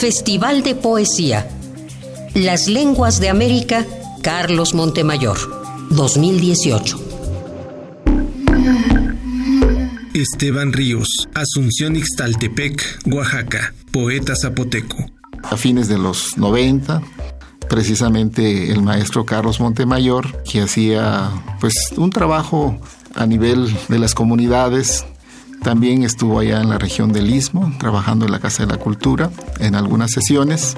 Festival de Poesía. Las Lenguas de América, Carlos Montemayor, 2018. Esteban Ríos, Asunción Ixtaltepec, Oaxaca, poeta zapoteco. A fines de los 90, precisamente el maestro Carlos Montemayor, que hacía pues un trabajo a nivel de las comunidades. También estuvo allá en la región del Istmo, trabajando en la Casa de la Cultura, en algunas sesiones,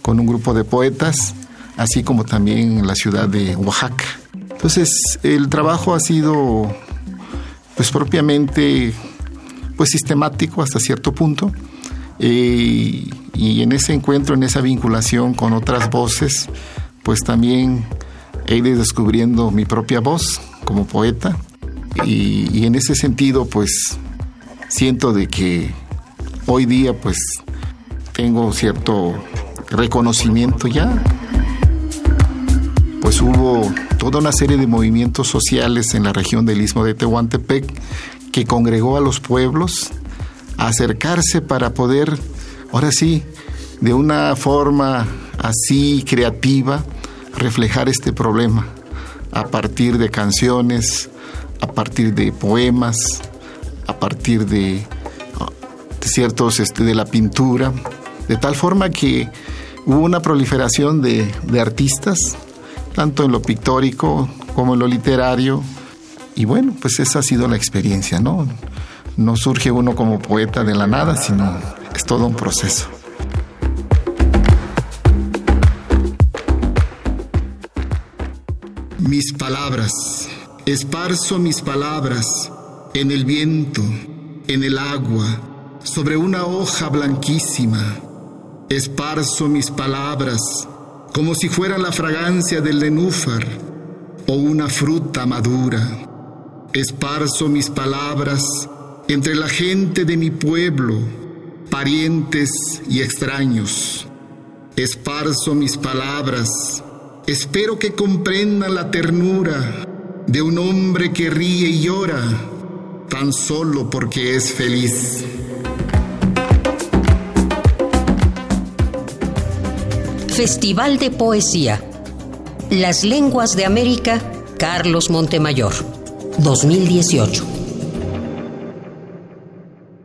con un grupo de poetas, así como también en la ciudad de Oaxaca. Entonces, el trabajo ha sido, pues propiamente, pues sistemático hasta cierto punto. Eh, y en ese encuentro, en esa vinculación con otras voces, pues también he ido descubriendo mi propia voz como poeta y, en ese sentido pues siento de que hoy día pues tengo cierto reconocimiento ya. Pues hubo toda una serie de movimientos sociales en la región del Istmo de Tehuantepec que congregó a los pueblos a acercarse para poder ahora sí, de una forma así creativa, reflejar este problema a partir de canciones, a partir de poemas, a partir de, ciertos, este, de la pintura, de tal forma que hubo una proliferación de, de artistas, tanto en lo pictórico como en lo literario, y bueno, pues esa ha sido la experiencia, ¿no? No surge uno como poeta de la nada, sino es todo un proceso. Mis palabras, esparzo mis palabras en el viento, en el agua, sobre una hoja blanquísima. Esparzo mis palabras como si fuera la fragancia del nenúfar o una fruta madura. Esparzo mis palabras entre la gente de mi pueblo, parientes y extraños. Esparzo mis palabras, espero que comprendan la ternura de un hombre que ríe y llora tan solo porque es feliz. Festival de Poesía. Las Lenguas de América, Carlos Montemayor, 2018.